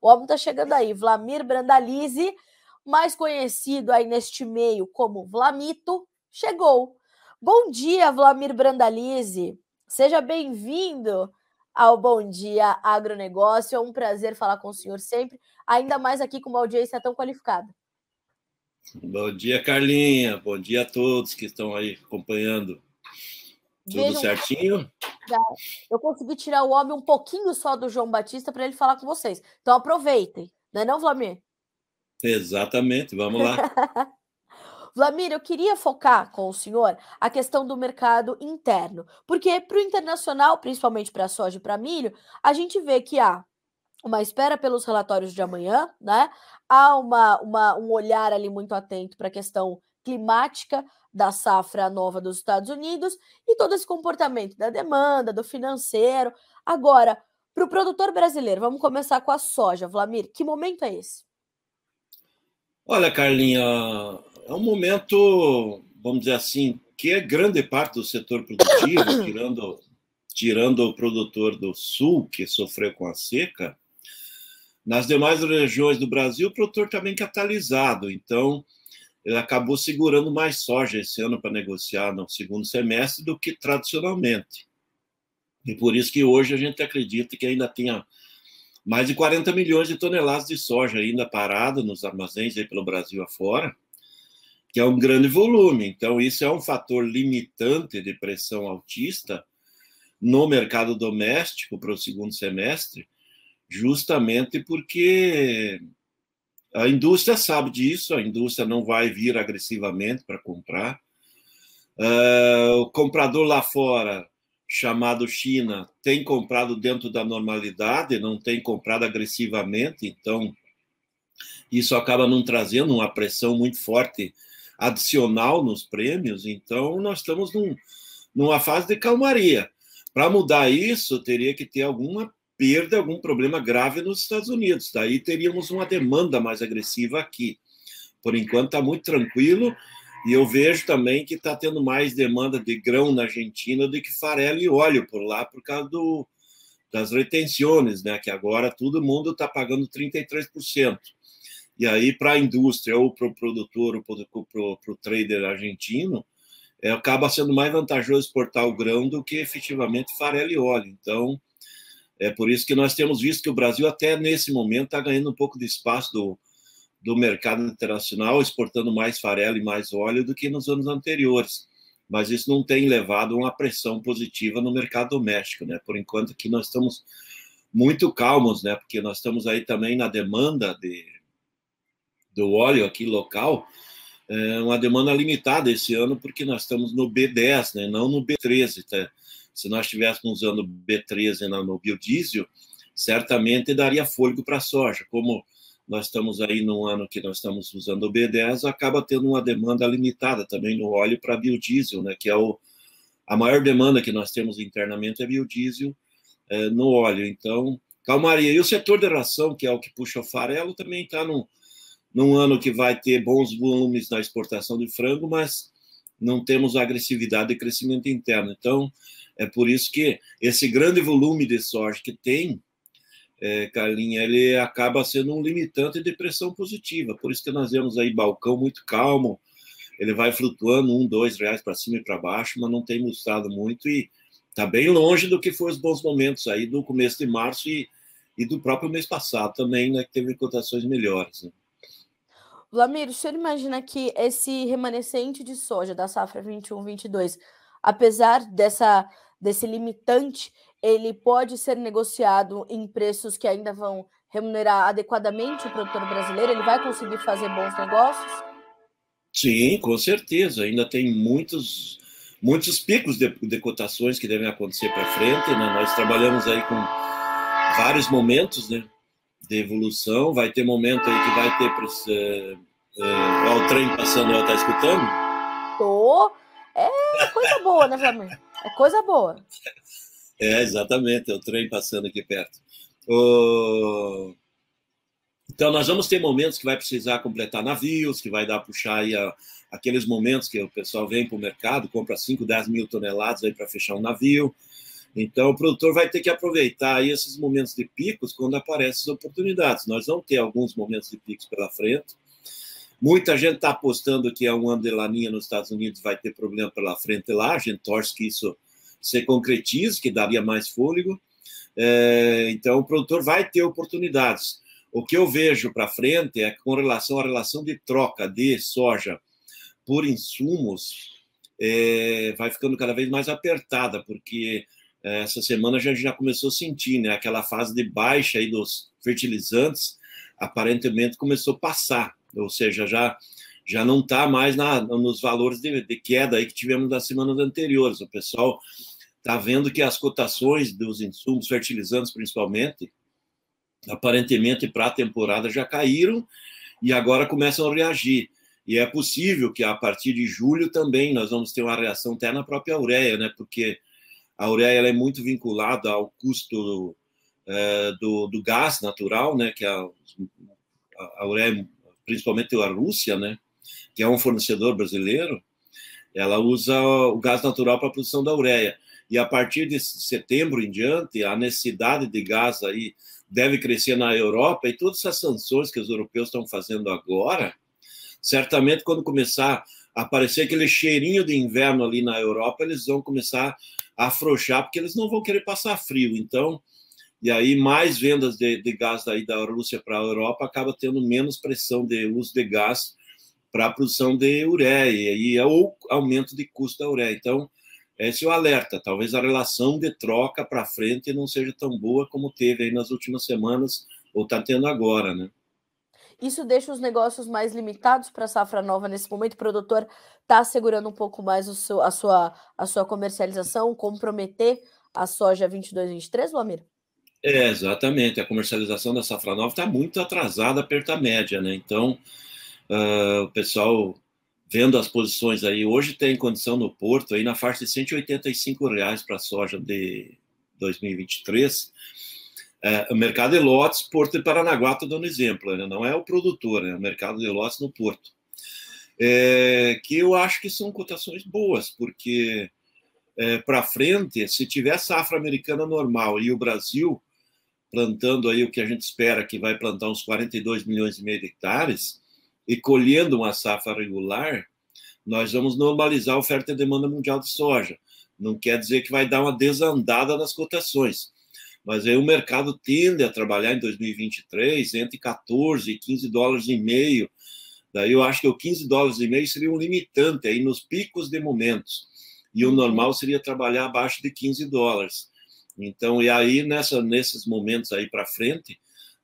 O homem tá chegando aí, Vlamir Brandalize, mais conhecido aí neste meio como Vlamito, chegou. Bom dia, Vlamir Brandalize. Seja bem-vindo ao Bom Dia Agronegócio. É um prazer falar com o senhor sempre, ainda mais aqui com uma audiência tão qualificada. Bom dia, Carlinha. Bom dia a todos que estão aí acompanhando. Tudo Vejam, certinho? Eu consegui tirar o homem um pouquinho só do João Batista para ele falar com vocês. Então aproveitem, não é não, Vlamir? Exatamente, vamos lá. Vlamir, eu queria focar com o senhor a questão do mercado interno, porque para o internacional, principalmente para soja e para milho, a gente vê que há uma espera pelos relatórios de amanhã, né? Há uma, uma um olhar ali muito atento para a questão climática da safra nova dos Estados Unidos e todo esse comportamento da demanda, do financeiro. Agora, para o produtor brasileiro, vamos começar com a soja. Vlamir, que momento é esse? Olha, Carlinha, é um momento, vamos dizer assim, que é grande parte do setor produtivo, tirando, tirando o produtor do sul, que sofreu com a seca, nas demais regiões do Brasil, o produtor está bem catalisado, então ele acabou segurando mais soja esse ano para negociar no segundo semestre do que tradicionalmente. E por isso que hoje a gente acredita que ainda tenha mais de 40 milhões de toneladas de soja ainda parada nos armazéns aí pelo Brasil afora, que é um grande volume. Então, isso é um fator limitante de pressão altista no mercado doméstico para o segundo semestre, justamente porque a indústria sabe disso, a indústria não vai vir agressivamente para comprar. Uh, o comprador lá fora, chamado China, tem comprado dentro da normalidade, não tem comprado agressivamente, então isso acaba não trazendo uma pressão muito forte adicional nos prêmios, então nós estamos num, numa fase de calmaria. Para mudar isso, teria que ter alguma perda, algum problema grave nos Estados Unidos. Daí teríamos uma demanda mais agressiva aqui. Por enquanto está muito tranquilo e eu vejo também que está tendo mais demanda de grão na Argentina do que farelo e óleo por lá por causa do, das retenções, né? Que agora todo mundo está pagando 33%. E aí, para a indústria, ou para o produtor, ou para o trader argentino, é, acaba sendo mais vantajoso exportar o grão do que efetivamente farelo e óleo. Então, é por isso que nós temos visto que o Brasil, até nesse momento, está ganhando um pouco de espaço do, do mercado internacional, exportando mais farelo e mais óleo do que nos anos anteriores. Mas isso não tem levado a uma pressão positiva no mercado doméstico, né? Por enquanto que nós estamos muito calmos, né? Porque nós estamos aí também na demanda de, do óleo aqui local, é uma demanda limitada esse ano, porque nós estamos no B10, né? Não no B13, tá? Se nós estivéssemos usando B13 no biodiesel, certamente daria fôlego para a soja. Como nós estamos aí num ano que nós estamos usando o B10, acaba tendo uma demanda limitada também no óleo para biodiesel, né? Que é o, a maior demanda que nós temos internamente é biodiesel é, no óleo. Então, calmaria. E o setor de ração, que é o que puxa o farelo, também está num, num ano que vai ter bons volumes na exportação de frango, mas não temos agressividade de crescimento interno. Então, é por isso que esse grande volume de soja que tem, é, Carlinha, ele acaba sendo um limitante de pressão positiva. Por isso que nós vemos aí balcão muito calmo, ele vai flutuando um, dois reais para cima e para baixo, mas não tem mostrado muito e está bem longe do que foram os bons momentos aí do começo de março e, e do próprio mês passado também, né, que teve cotações melhores. Né? Vlamir, o senhor imagina que esse remanescente de soja da safra 21-22, apesar dessa desse limitante, ele pode ser negociado em preços que ainda vão remunerar adequadamente o produtor brasileiro? Ele vai conseguir fazer bons negócios? Sim, com certeza. Ainda tem muitos, muitos picos de, de cotações que devem acontecer para frente. Né? Nós trabalhamos aí com vários momentos né, de evolução. Vai ter momento aí que vai ter. Uh, uh, o trem passando, ela está escutando? Tô. É coisa boa, né, Flamengo? É coisa boa. É, exatamente, é o trem passando aqui perto. O... Então, nós vamos ter momentos que vai precisar completar navios, que vai dar puxar aí a, aqueles momentos que o pessoal vem para o mercado, compra 5, 10 mil toneladas aí para fechar um navio. Então, o produtor vai ter que aproveitar esses momentos de picos quando aparecem as oportunidades. Nós vamos ter alguns momentos de picos pela frente. Muita gente está apostando que a um ano de laninha nos Estados Unidos vai ter problema pela frente lá. A gente torce que isso se concretize, que daria mais fôlego. É, então, o produtor vai ter oportunidades. O que eu vejo para frente é que, com relação à relação de troca de soja por insumos, é, vai ficando cada vez mais apertada, porque é, essa semana a gente já começou a sentir, né? Aquela fase de baixa aí dos fertilizantes, aparentemente começou a passar, ou seja, já já não está mais na, nos valores de, de, queda aí que tivemos nas semanas anteriores. O pessoal está vendo que as cotações dos insumos fertilizantes, principalmente, aparentemente para a temporada já caíram e agora começam a reagir. E é possível que a partir de julho também nós vamos ter uma reação até na própria ureia, né? Porque a ureia é muito vinculada ao custo é, do, do, gás natural, né? Que a, a, ureia, principalmente a Rússia, né? Que é um fornecedor brasileiro, ela usa o gás natural para a produção da ureia. E a partir de setembro em diante, a necessidade de gás aí deve crescer na Europa e todas essas sanções que os europeus estão fazendo agora, certamente quando começar a aparecer aquele cheirinho de inverno ali na Europa, eles vão começar afrouxar, porque eles não vão querer passar frio. Então, e aí mais vendas de, de gás daí da Rússia para a Europa acaba tendo menos pressão de uso de gás para a produção de ureia, e é ou aumento de custo da ureia. Então, esse é o alerta. Talvez a relação de troca para frente não seja tão boa como teve aí nas últimas semanas, ou está tendo agora, né? Isso deixa os negócios mais limitados para a safra nova nesse momento. O produtor está segurando um pouco mais o seu, a, sua, a sua comercialização, comprometer a soja 22, 23, Lamir? É, exatamente. A comercialização da safra nova está muito atrasada perto da média, né? Então, uh, o pessoal vendo as posições aí, hoje tem condição no Porto aí na faixa de 185 reais para a soja de 2023 é, o mercado de lotes, Porto de Paranaguá, estou dando exemplo, né? não é o produtor, é o mercado de lotes no Porto. É, que eu acho que são cotações boas, porque é, para frente, se tiver safra americana normal e o Brasil plantando aí o que a gente espera, que vai plantar uns 42 milhões e meio de hectares, e colhendo uma safra regular, nós vamos normalizar a oferta e demanda mundial de soja. Não quer dizer que vai dar uma desandada nas cotações mas aí o mercado tende a trabalhar em 2023 entre 14 e 15 dólares e meio. Daí eu acho que o 15 dólares e meio seria um limitante aí nos picos de momentos. E o uhum. normal seria trabalhar abaixo de 15 dólares. Então, e aí nessa, nesses momentos aí para frente,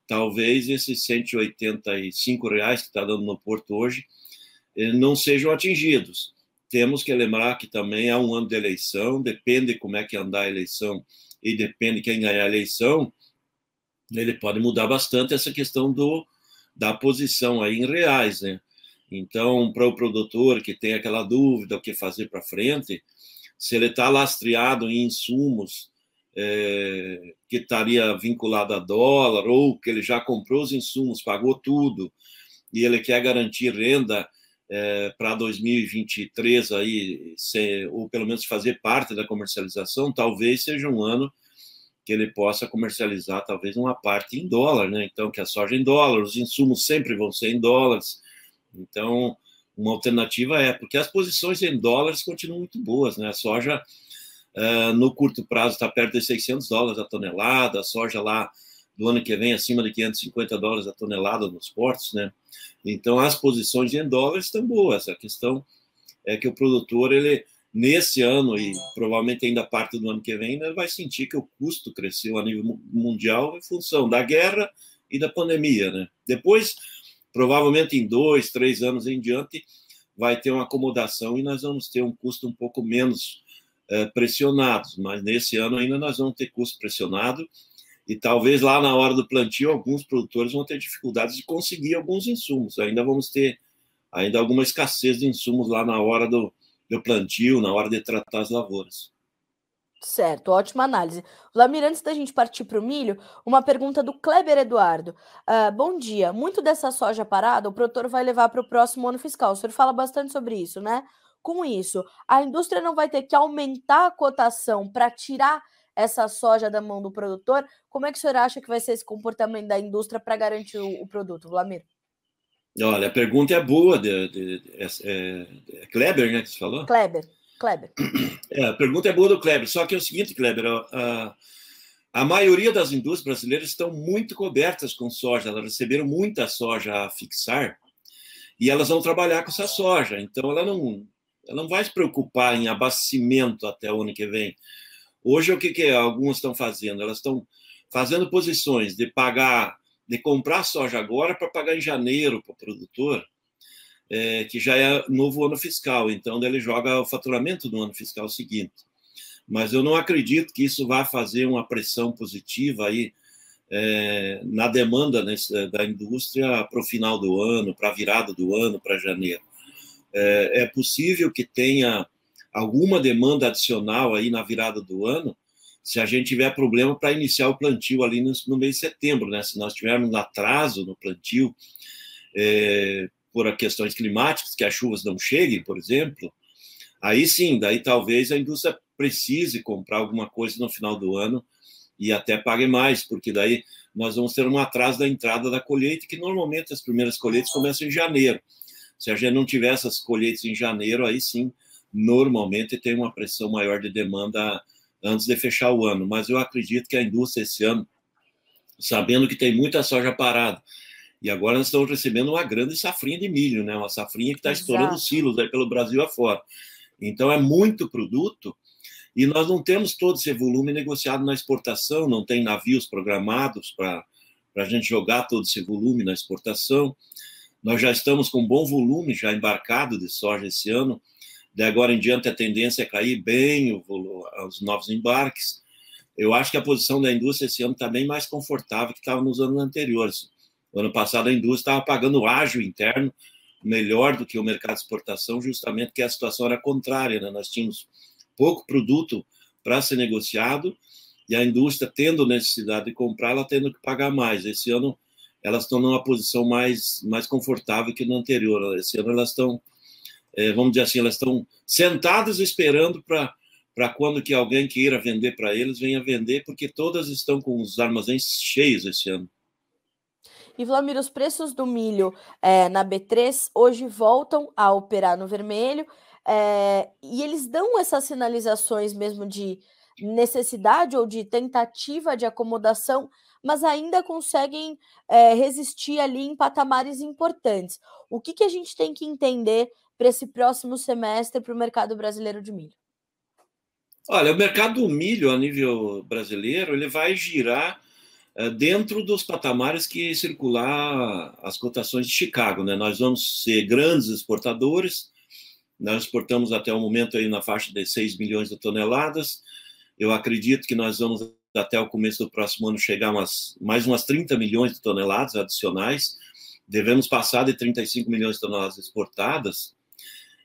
talvez esses 185 reais que está dando no Porto hoje eh, não sejam atingidos. Temos que lembrar que também é um ano de eleição, depende como é que andar a eleição e depende de quem ganhar a eleição, ele pode mudar bastante essa questão do, da posição aí em reais, né? Então, para o produtor que tem aquela dúvida o que fazer para frente, se ele está lastreado em insumos é, que estaria vinculado a dólar, ou que ele já comprou os insumos, pagou tudo, e ele quer garantir renda é, para 2023 aí, ser, ou pelo menos fazer parte da comercialização, talvez seja um ano que ele possa comercializar talvez uma parte em dólar, né? Então, que a soja em dólar, os insumos sempre vão ser em dólares. Então, uma alternativa é, porque as posições em dólares continuam muito boas, né? A soja uh, no curto prazo está perto de 600 dólares a tonelada, a soja lá do ano que vem acima de 550 dólares a tonelada nos portos, né? Então as posições em dólares estão boas. A questão é que o produtor ele nesse ano e provavelmente ainda parte do ano que vem ele vai sentir que o custo cresceu a nível mundial em função da guerra e da pandemia, né? Depois provavelmente em dois, três anos em diante vai ter uma acomodação e nós vamos ter um custo um pouco menos é, pressionados, mas nesse ano ainda nós vamos ter custo pressionado e talvez lá na hora do plantio alguns produtores vão ter dificuldades de conseguir alguns insumos. Ainda vamos ter ainda alguma escassez de insumos lá na hora do, do plantio, na hora de tratar as lavouras. Certo, ótima análise. Lamir, antes da gente partir para o milho, uma pergunta do Kleber Eduardo. Uh, bom dia. Muito dessa soja parada o produtor vai levar para o próximo ano fiscal. O senhor fala bastante sobre isso, né? Com isso, a indústria não vai ter que aumentar a cotação para tirar essa soja da mão do produtor. Como é que o senhor acha que vai ser esse comportamento da indústria para garantir o, o, produto, Vlamir? Olha, a pergunta é boa, de, de, de, é, é, é Kleber, né, que você falou? Kleber, Kleber. É, a pergunta é boa do Kleber, só que é o seguinte, Kleber, a, a maioria das indústrias brasileiras estão muito cobertas com soja, elas receberam muita soja a fixar, e elas vão trabalhar com essa soja, então ela não, ela não vai se preocupar em abastecimento até o ano que vem. Hoje, o que, que algumas estão fazendo? Elas estão fazendo posições de pagar, de comprar soja agora para pagar em janeiro para o produtor, é, que já é novo ano fiscal, então ele joga o faturamento do ano fiscal seguinte. Mas eu não acredito que isso vá fazer uma pressão positiva aí é, na demanda nesse, da indústria para o final do ano, para a virada do ano, para janeiro. É, é possível que tenha alguma demanda adicional aí na virada do ano, se a gente tiver problema para iniciar o plantio ali no, no, mês de setembro, né? Se nós tivermos atraso no plantio é, por questões climáticas, que as chuvas não cheguem, por exemplo, aí sim, daí talvez a indústria precise comprar alguma coisa no final do ano e até pague mais, porque daí nós vamos ter um atraso da entrada da colheita, que normalmente as primeiras colheitas começam em janeiro. Se a gente não tiver essas colheitas em janeiro, aí sim, normalmente tem uma pressão maior de demanda antes de fechar o ano. Mas eu acredito que a indústria esse ano, sabendo que tem muita soja parada, e agora nós estamos recebendo uma grande safrinha de milho, né? Uma safrinha que está estourando silos aí pelo Brasil afora. Então é muito produto e nós não temos todo esse volume negociado na exportação, não tem navios programados para a gente jogar todo esse volume na exportação. Nós já estamos com um bom volume já embarcado de soja esse ano. De agora em diante, a tendência é cair bem os novos embarques. Eu acho que a posição da indústria esse ano está bem mais confortável que estava nos anos anteriores. O ano passado, a indústria estava pagando ágio interno melhor do que o mercado de exportação, justamente porque a situação era contrária. Né? Nós tínhamos pouco produto para ser negociado e a indústria, tendo necessidade de comprar, ela tendo que pagar mais. Esse ano, elas estão numa posição mais, mais confortável que no anterior. Esse ano elas estão, vamos dizer assim, elas estão sentadas esperando para para quando que alguém queira vender para eles, venha vender, porque todas estão com os armazéns cheios esse ano. E, Vlamir, os preços do milho é, na B3 hoje voltam a operar no vermelho, é, e eles dão essas sinalizações mesmo de necessidade ou de tentativa de acomodação mas ainda conseguem é, resistir ali em patamares importantes. O que, que a gente tem que entender para esse próximo semestre para o mercado brasileiro de milho? Olha, o mercado do milho a nível brasileiro ele vai girar é, dentro dos patamares que circular as cotações de Chicago, né? Nós vamos ser grandes exportadores. Nós exportamos até o momento aí na faixa de 6 milhões de toneladas. Eu acredito que nós vamos até o começo do próximo ano chegar umas, mais umas 30 milhões de toneladas adicionais. Devemos passar de 35 milhões de toneladas exportadas.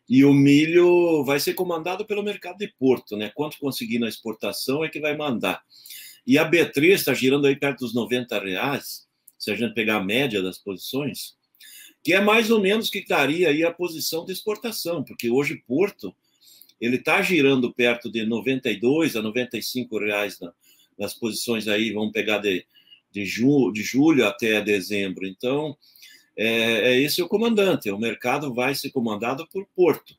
E o milho vai ser comandado pelo mercado de Porto, né? Quanto conseguir na exportação é que vai mandar. E a B3 está girando aí perto dos 90 reais, se a gente pegar a média das posições, que é mais ou menos que estaria aí a posição de exportação, porque hoje Porto ele está girando perto de 92 a 95 reais na, nas posições aí, vamos pegar de, de, ju, de julho até dezembro. Então, é, é esse o comandante. O mercado vai ser comandado por Porto.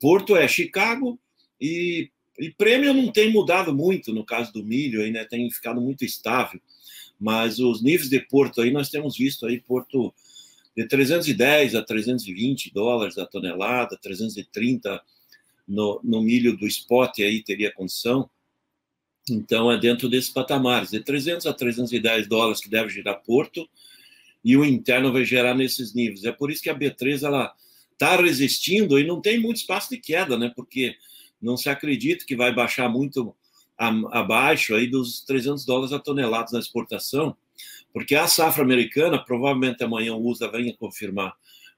Porto é Chicago e, e prêmio não tem mudado muito no caso do milho, aí, né, tem ficado muito estável. Mas os níveis de Porto aí, nós temos visto aí Porto de 310 a 320 dólares a tonelada, 330 no, no milho do spot aí teria condição. Então, é dentro desses patamares, de 300 a 310 dólares que deve girar Porto, e o interno vai gerar nesses níveis. É por isso que a B3 ela está resistindo e não tem muito espaço de queda, né? Porque não se acredita que vai baixar muito abaixo aí dos 300 dólares a tonelada na exportação, porque a safra americana, provavelmente amanhã o USA venha confirmar,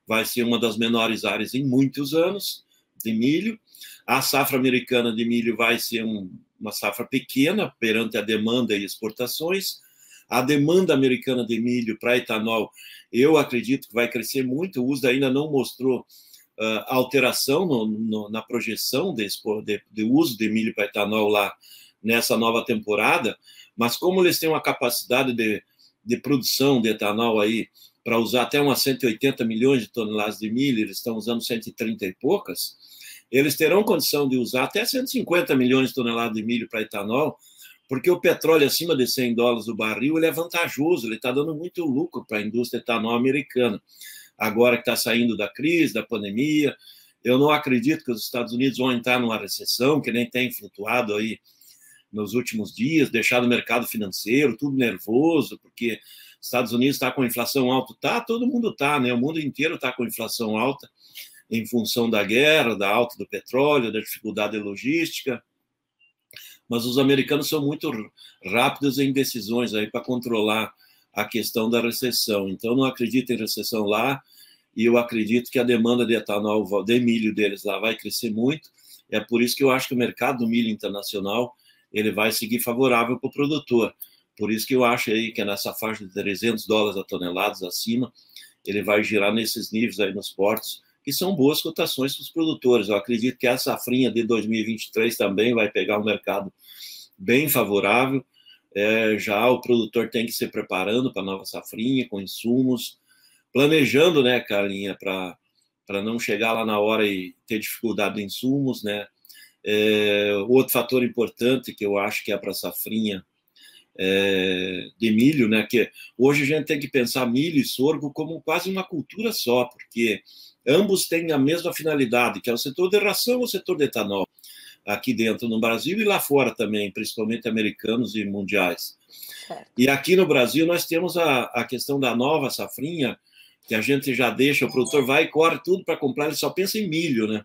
vai ser uma das menores áreas em muitos anos de milho. A safra americana de milho vai ser um, uma safra pequena perante a demanda e exportações. A demanda americana de milho para etanol, eu acredito que vai crescer muito. O USDA ainda não mostrou uh, alteração no, no, na projeção de, de, uso de milho para etanol lá nessa nova temporada, mas como eles têm uma capacidade de, de produção de etanol aí para usar até umas 180 milhões de toneladas de milho, eles estão usando 130 e poucas, eles terão condição de usar até 150 milhões de toneladas de milho para etanol, porque o petróleo acima de 100 dólares o barril ele é vantajoso, ele está dando muito lucro para a indústria etanol americana. Agora que está saindo da crise, da pandemia, eu não acredito que os Estados Unidos vão entrar numa recessão, que nem tem flutuado aí nos últimos dias, deixado o mercado financeiro tudo nervoso, porque Estados Unidos está com inflação alta, tá, todo mundo está, né? O mundo inteiro está com inflação alta em função da guerra, da alta do petróleo, da dificuldade logística. Mas os americanos são muito rápidos em decisões aí para controlar a questão da recessão. Então não acredito em recessão lá e eu acredito que a demanda de etanol, de milho deles lá vai crescer muito. É por isso que eu acho que o mercado do milho internacional ele vai seguir favorável para o produtor. Por isso que eu acho aí que é nessa faixa de 300 dólares a toneladas acima, ele vai girar nesses níveis aí nos portos, que são boas cotações para os produtores. Eu acredito que a safrinha de 2023 também vai pegar um mercado bem favorável. É, já o produtor tem que se preparando para a nova safrinha, com insumos, planejando, né, Carlinha, para não chegar lá na hora e ter dificuldade de insumos, né? É, outro fator importante que eu acho que é para a safrinha é, de milho, né? Que hoje a gente tem que pensar milho e sorgo como quase uma cultura só, porque ambos têm a mesma finalidade, que é o setor de ração ou o setor de etanol, aqui dentro no Brasil e lá fora também, principalmente americanos e mundiais. Certo. E aqui no Brasil nós temos a, a questão da nova safrinha, que a gente já deixa, o produtor vai e corre tudo para comprar, ele só pensa em milho, né?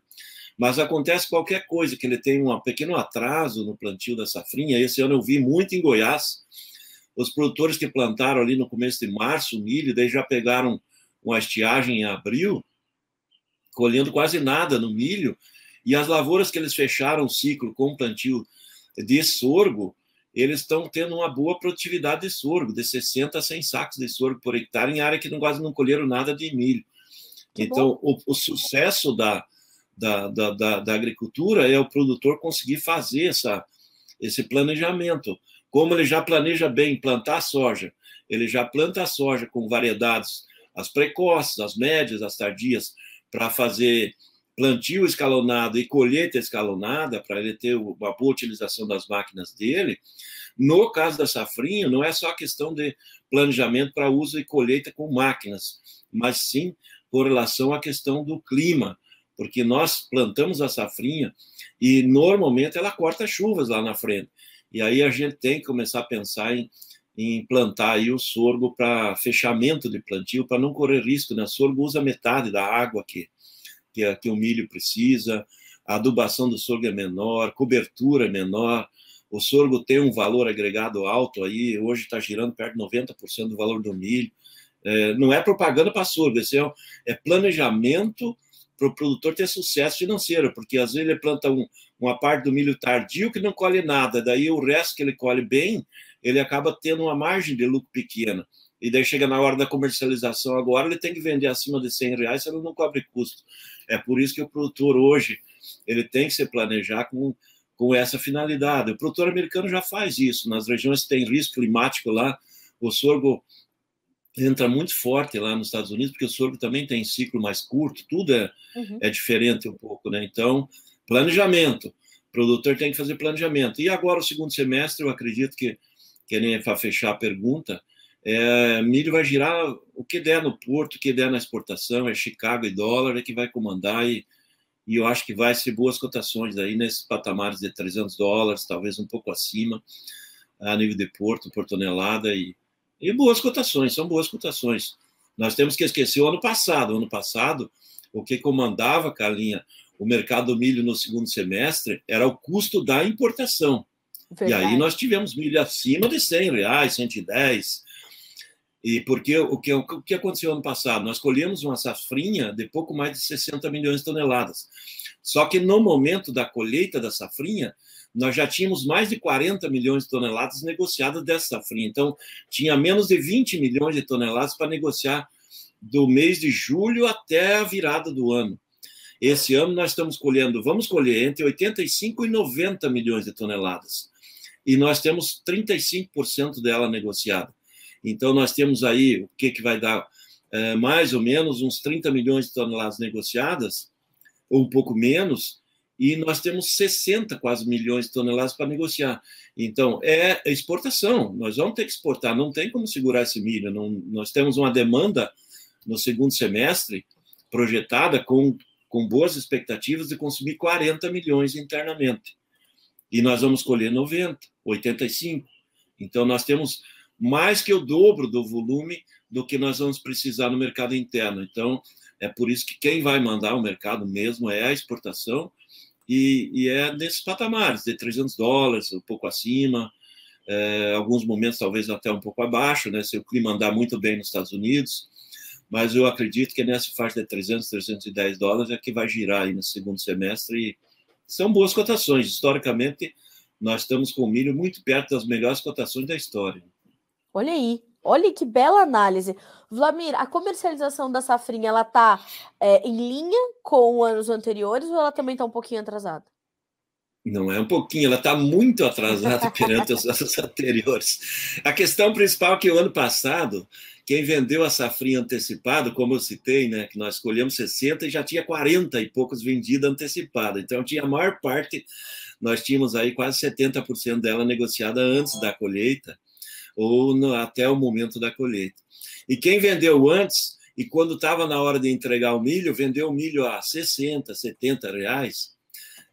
Mas acontece qualquer coisa, que ele tem um pequeno atraso no plantio da safrinha. Esse ano eu vi muito em Goiás, os produtores que plantaram ali no começo de março milho, daí já pegaram uma estiagem em abril, colhendo quase nada no milho, e as lavouras que eles fecharam o ciclo com plantio de sorgo, eles estão tendo uma boa produtividade de sorgo, de 60 a 100 sacos de sorgo por hectare, em área que não, quase não colheram nada de milho. Que então, o, o, sucesso da, da, da, da, da, agricultura é o produtor conseguir fazer essa, esse planejamento. Como ele já planeja bem plantar soja, ele já planta a soja com variedades, as precoces, as médias, as tardias, para fazer plantio escalonado e colheita escalonada, para ele ter uma boa utilização das máquinas dele. No caso da safrinha, não é só questão de planejamento para uso e colheita com máquinas, mas sim com relação à questão do clima, porque nós plantamos a safrinha e normalmente ela corta chuvas lá na frente. E aí a gente tem que começar a pensar em, em plantar aí o sorgo para fechamento de plantio, para não correr risco, né? O sorgo usa metade da água que, que, o milho precisa, a adubação do sorgo é menor, cobertura é menor, o sorgo tem um valor agregado alto aí, hoje está girando perto de 90% do valor do milho. É, não é propaganda para sorgo, esse é, é planejamento para o produtor ter sucesso financeiro, porque às vezes ele planta um, uma parte do milho tardio que não colhe nada, daí o resto que ele colhe bem, ele acaba tendo uma margem de lucro pequena. E daí chega na hora da comercialização agora, ele tem que vender acima de 100 reais, senão não cobre custo. É por isso que o produtor hoje ele tem que se planejar com, com essa finalidade. O produtor americano já faz isso. Nas regiões que tem risco climático lá, o sorgo entra muito forte lá nos Estados Unidos, porque o sorgo também tem ciclo mais curto, tudo é, uhum. é diferente um pouco, né? Então, planejamento. O produtor tem que fazer planejamento. E agora, o segundo semestre, eu acredito que, que nem para fechar a pergunta, é, milho vai girar o que der no porto, o que der na exportação, é Chicago e dólar é que vai comandar e, e eu acho que vai ser boas cotações aí nesses patamares de 300 dólares, talvez um pouco acima, a nível de porto, por tonelada e e boas cotações, são boas cotações. Nós temos que esquecer o ano passado. O ano passado, o que comandava, Carlinha, o mercado do milho no segundo semestre era o custo da importação. Verdade. E aí nós tivemos milho acima de 100 reais, 110. E porque o que, o que aconteceu ano passado? Nós colhemos uma safrinha de pouco mais de 60 milhões de toneladas. Só que no momento da colheita da safrinha, nós já tínhamos mais de 40 milhões de toneladas negociadas dessa safrinha. Então, tinha menos de 20 milhões de toneladas para negociar do mês de julho até a virada do ano. Esse ano nós estamos colhendo, vamos colher entre 85 e 90 milhões de toneladas. e nós temos 35% dela negociada. Então, nós temos aí o que, que vai dar é, mais ou menos uns 30 milhões de toneladas negociadas, ou um pouco menos, e nós temos 60 quase milhões de toneladas para negociar. Então, é exportação, nós vamos ter que exportar, não tem como segurar esse milho. Não, nós temos uma demanda no segundo semestre projetada com, com boas expectativas de consumir 40 milhões internamente. E nós vamos colher 90, 85. Então, nós temos mais que o dobro do volume do que nós vamos precisar no mercado interno. Então, é por isso que quem vai mandar o mercado mesmo é a exportação, e, e é nesses patamares, de 300 dólares, um pouco acima, é, alguns momentos talvez até um pouco abaixo, né, se o clima andar muito bem nos Estados Unidos, mas eu acredito que nessa faixa de 300, 310 dólares é que vai girar aí no segundo semestre, e são boas cotações, historicamente nós estamos com o milho muito perto das melhores cotações da história. Olha aí, Olha que bela análise. Vlamir, a comercialização da safrinha, ela tá é, em linha com anos anteriores ou ela também está um pouquinho atrasada? Não é um pouquinho, ela está muito atrasada perante os anos anteriores. A questão principal é que o ano passado, quem vendeu a safrinha antecipada, como eu citei, né, que nós escolhemos 60 e já tinha 40 e poucos vendida antecipada. Então tinha a maior parte, nós tínhamos aí quase 70% dela negociada antes da colheita ou no, até o momento da colheita. E quem vendeu antes, e quando estava na hora de entregar o milho, vendeu o milho a 60, 70 reais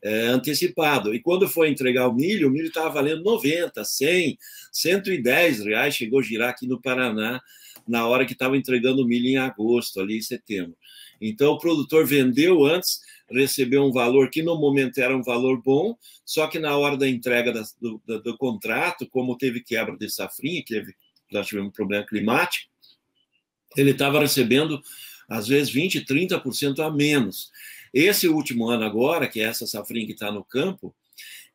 é, antecipado. E quando foi entregar o milho, o milho estava valendo 90, 100, 110 reais. Chegou a girar aqui no Paraná na hora que estava entregando o milho em agosto, ali em setembro. Então, o produtor vendeu antes recebeu um valor que no momento era um valor bom, só que na hora da entrega da, do, do, contrato, como teve quebra de safrinha, que nós tivemos um problema climático, ele estava recebendo às vezes 20, 30% a menos. Esse último ano agora, que é essa safrinha que está no campo,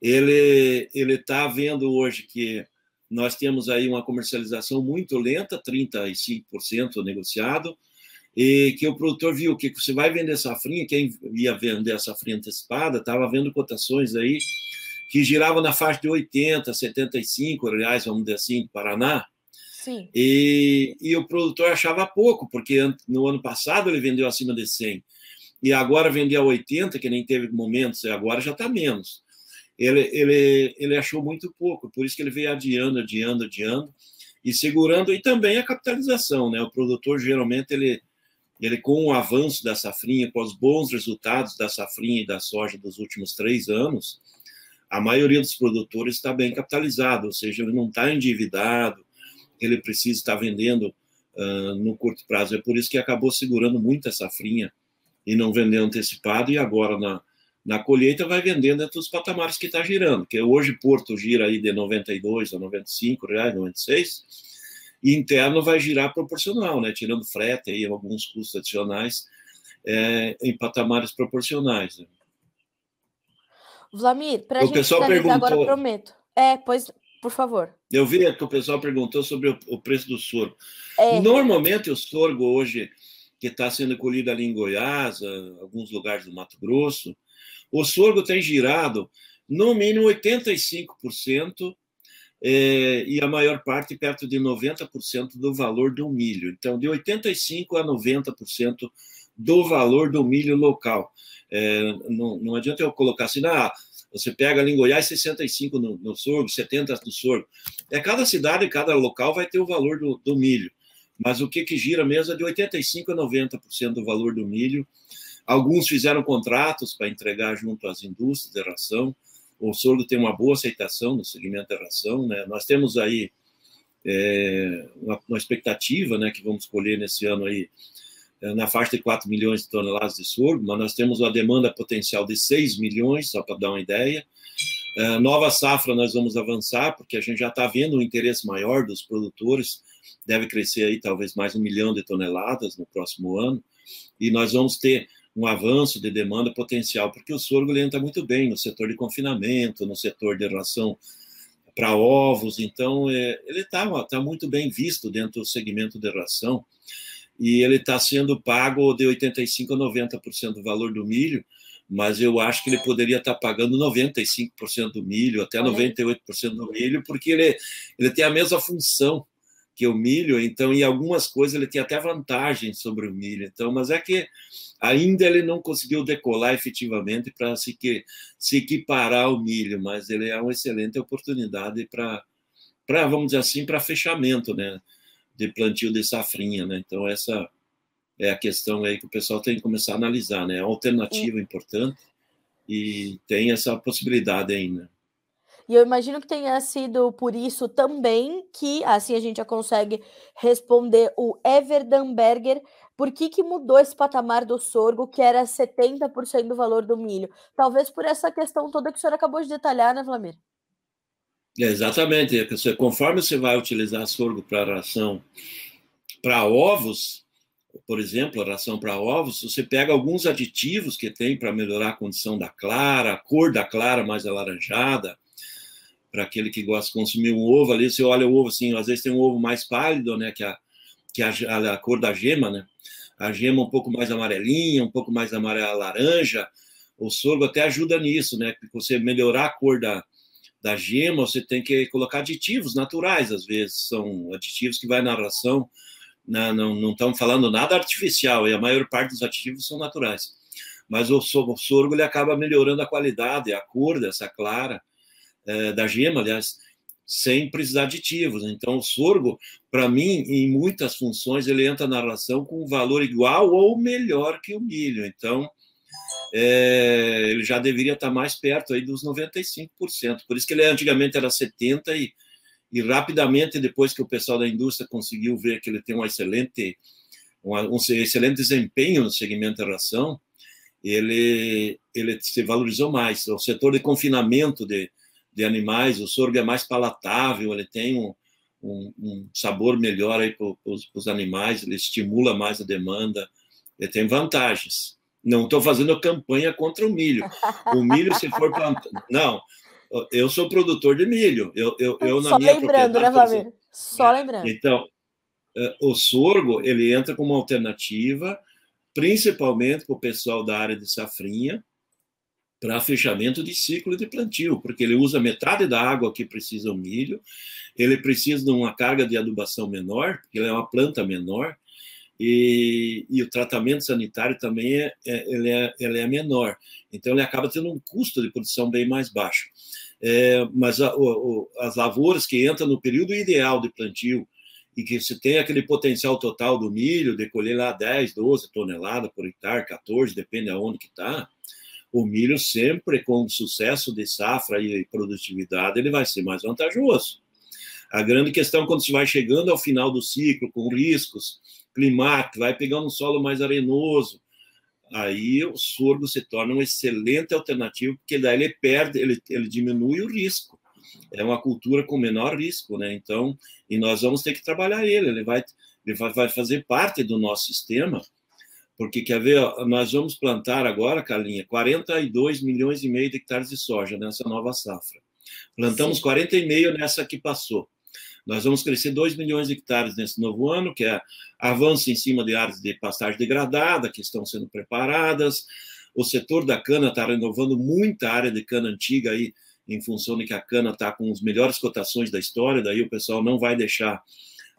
ele está vendo hoje que nós temos aí uma comercialização muito lenta, 35% negociado, e que o produtor viu que você vai vender safrinha, quem ia vender a safrinha antecipada, estava vendo cotações aí que giravam na faixa de 80, 75 reais, vamos dizer assim, no Paraná. Sim. E, e o produtor achava pouco, porque no ano passado ele vendeu acima de 100. E agora vendeu a 80, que nem teve momentos, e agora já está menos. Ele, ele, ele achou muito pouco, por isso que ele veio adiando, adiando, adiando, e segurando, e também a capitalização, né? O produtor geralmente ele ele com o avanço da safrinha, com os bons resultados da safrinha e da soja dos últimos três anos, a maioria dos produtores está bem capitalizado, ou seja, ele não está endividado, ele precisa estar vendendo uh, no curto prazo. É por isso que acabou segurando muito a safrinha e não vendendo antecipado, e agora na, na colheita vai vendendo entre os patamares que está girando, que hoje Porto gira aí de 92 a 95 reais, 96, e interno vai girar proporcional, né? tirando frete e alguns custos adicionais é, em patamares proporcionais. Né? Vlamir, para a gente pessoal perguntou, agora, prometo. É, pois, por favor. Eu vi que o pessoal perguntou sobre o, o preço do sorgo. É. Normalmente, o sorgo hoje, que está sendo colhido ali em Goiás, alguns lugares do Mato Grosso, o sorgo tem girado no mínimo 85% é, e a maior parte perto de 90% do valor do milho. Então, de 85% a 90% do valor do milho local. É, não, não adianta eu colocar assim, ah, você pega ali em Goiás 65 no, no sorgo, 70 no sorgo. É cada cidade, cada local vai ter o valor do, do milho. Mas o que, que gira mesmo é de 85% a 90% do valor do milho. Alguns fizeram contratos para entregar junto às indústrias de ração o sorgo tem uma boa aceitação no segmento da ração. Né? Nós temos aí é, uma, uma, expectativa né, que vamos colher nesse ano aí é, na faixa de 4 milhões de toneladas de sorgo, mas nós temos uma demanda potencial de 6 milhões, só para dar uma ideia. É, nova safra nós vamos avançar, porque a gente já está vendo um interesse maior dos produtores, deve crescer aí talvez mais um milhão de toneladas no próximo ano, e nós vamos ter um avanço de demanda potencial, porque o sorgo ele entra muito bem no setor de confinamento, no setor de ração para ovos, então é, ele está tá muito bem visto dentro do segmento de ração e ele está sendo pago de 85% a 90% do valor do milho, mas eu acho que ele poderia estar pagando 95% do milho, até 98% do milho, porque ele, ele tem a mesma função que o milho, então em algumas coisas ele tem até vantagem sobre o milho. Então, mas é que ainda ele não conseguiu decolar efetivamente para se, que, se equiparar ao milho, mas ele é uma excelente oportunidade para, para vamos dizer assim, para fechamento, né, de plantio de safrinha, né? Então essa é a questão aí que o pessoal tem que começar a analisar, né? É alternativa importante e tem essa possibilidade ainda. E eu imagino que tenha sido por isso também que, assim a gente já consegue responder o Everdanberger, por que, que mudou esse patamar do sorgo, que era 70% do valor do milho? Talvez por essa questão toda que o senhor acabou de detalhar, né, Vlamir? É, exatamente. Conforme você vai utilizar sorgo para ração para ovos, por exemplo, a ração para ovos, você pega alguns aditivos que tem para melhorar a condição da clara, a cor da clara mais alaranjada, para aquele que gosta de consumir um ovo ali, você olha o ovo assim, às vezes tem um ovo mais pálido, né, que a, que a, a, cor da gema, né, a gema um pouco mais amarelinha, um pouco mais amarela laranja, o sorgo até ajuda nisso, né, porque você melhorar a cor da, da gema, você tem que colocar aditivos naturais, às vezes, são aditivos que vai na ração, né, não, não estamos falando nada artificial, e a maior parte dos aditivos são naturais. Mas o, o sorgo ele acaba melhorando a qualidade, a cor dessa clara, é, da gema, aliás, sem precisar de aditivos. Então, o sorgo, para mim, em muitas funções, ele entra na ração com um valor igual ou melhor que o milho. Então, é, ele já deveria estar mais perto aí dos 95%. Por isso que ele antigamente era 70% e e rapidamente, depois que o pessoal da indústria conseguiu ver que ele tem um excelente, um excelente desempenho no segmento da ração, ele, ele se valorizou mais. O setor de confinamento de, de animais, o sorgo é mais palatável, ele tem um, um, um sabor melhor para os animais, ele estimula mais a demanda, ele tem vantagens. Não estou fazendo campanha contra o milho. O milho, se for plantado. Não, eu sou produtor de milho. Eu, eu, eu Só na minha lembrando, né, Flavio? Só é, lembrando. Então, é, o sorgo ele entra como alternativa, principalmente para o pessoal da área de safrinha, para fechamento de ciclo de plantio, porque ele usa metade da água que precisa o milho, ele precisa de uma carga de adubação menor, porque ele é uma planta menor, e, e, o tratamento sanitário também é, é, ele é, ele é menor. Então, ele acaba tendo um custo de produção bem mais baixo. É, mas a, o, as lavouras que entram no período ideal de plantio e que se tem aquele potencial total do milho, de colher lá 10, 12 toneladas por hectare, 14, depende aonde que está, o milho sempre, com sucesso de safra e produtividade, ele vai ser mais vantajoso. A grande questão, quando se vai chegando ao final do ciclo, com riscos, climático, vai pegando um solo mais arenoso. Aí o sorgo se torna uma excelente alternativa, porque daí ele perde, ele, ele diminui o risco. É uma cultura com menor risco, né? Então, e nós vamos ter que trabalhar ele, ele vai, ele vai, vai fazer parte do nosso sistema, porque quer ver, nós vamos plantar agora, Carlinha, 42 milhões e meio de hectares de soja nessa nova safra. Plantamos Sim. 40 e meio nessa que passou. Nós vamos crescer 2 milhões de hectares nesse novo ano, que é avanço em cima de áreas de pastagem degradada, que estão sendo preparadas. O setor da cana está renovando muita área de cana antiga aí, em função de que a cana está com as melhores cotações da história, daí o pessoal não vai deixar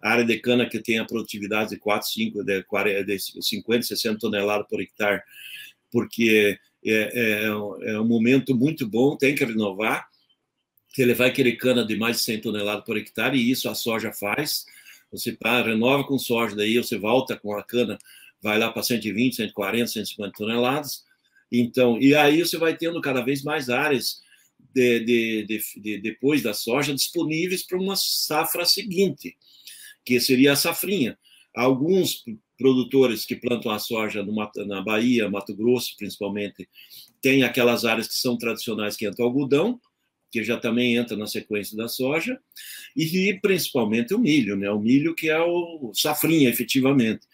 área de cana que tem a produtividade de 4, 5, de, 40, de 50, 60 toneladas por hectare, porque é, é, é um momento muito bom, tem que renovar que ele vai querer cana de mais de 100 toneladas por hectare, e isso a soja faz. Você pá, renova com soja, daí você volta com a cana, vai lá para 120, 140, 150 toneladas. Então, e aí você vai tendo cada vez mais áreas de, de, de depois da soja disponíveis para uma safra seguinte, que seria a safrinha. Alguns produtores que plantam a soja no, na Bahia, Mato Grosso, principalmente, têm aquelas áreas que são tradicionais que entram algodão, que já também entra na sequência da soja, e principalmente o milho, né? O milho que é o safrinha, efetivamente.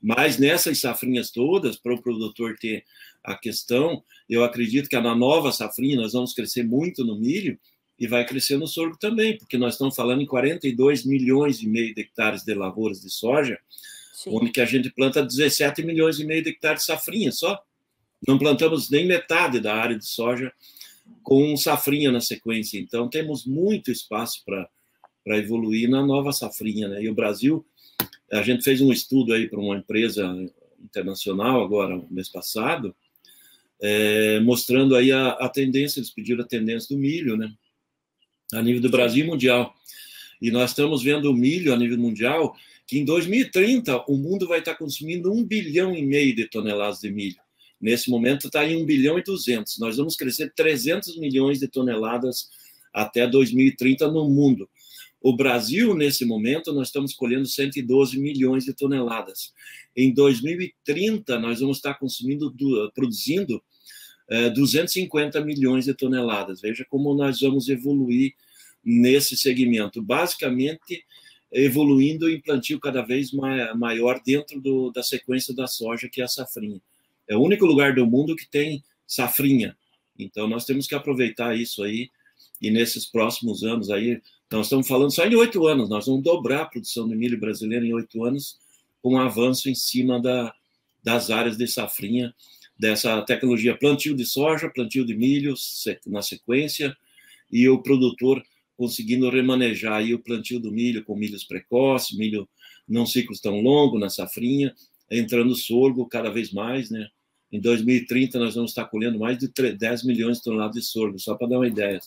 Mas nessas safrinhas todas, para o produtor ter a questão, eu acredito que na nova safrinha nós vamos crescer muito no milho e vai crescer no sorgo também, porque nós estamos falando em 42 milhões e meio de hectares de lavouras de soja, Sim. onde que a gente planta 17 milhões e meio de hectares de safrinha só. não plantamos nem metade da área de soja com safrinha na sequência. Então, temos muito espaço para evoluir na nova safrinha. Né? E o Brasil, a gente fez um estudo aí para uma empresa internacional agora, mês passado, é, mostrando aí a, a, tendência, eles pediram a tendência do milho, né? A nível do Brasil mundial. E nós estamos vendo o milho a nível mundial, que em 2030 o mundo vai estar consumindo um bilhão e meio de toneladas de milho. Nesse momento está em 1 bilhão e 200. Nós vamos crescer 300 milhões de toneladas até 2030 no mundo. O Brasil, nesse momento, nós estamos colhendo 112 milhões de toneladas. Em 2030, nós vamos estar consumindo, produzindo é, 250 milhões de toneladas. Veja como nós vamos evoluir nesse segmento. Basicamente, evoluindo em plantio cada vez maior dentro do, da sequência da soja, que é a safrinha. É o único lugar do mundo que tem safrinha. Então, nós temos que aproveitar isso aí. E nesses próximos anos aí, nós estamos falando só em oito anos, nós vamos dobrar a produção de milho brasileiro em oito anos, com um avanço em cima da, das áreas de safrinha, dessa tecnologia plantio de soja, plantio de milho na sequência, e o produtor conseguindo remanejar aí o plantio do milho com milhos precoces, milho não ciclos tão longo na safrinha, entrando sorgo cada vez mais, né? Em 2030 nós vamos estar colhendo mais de 10 milhões de toneladas de sorgo, só para dar uma ideia.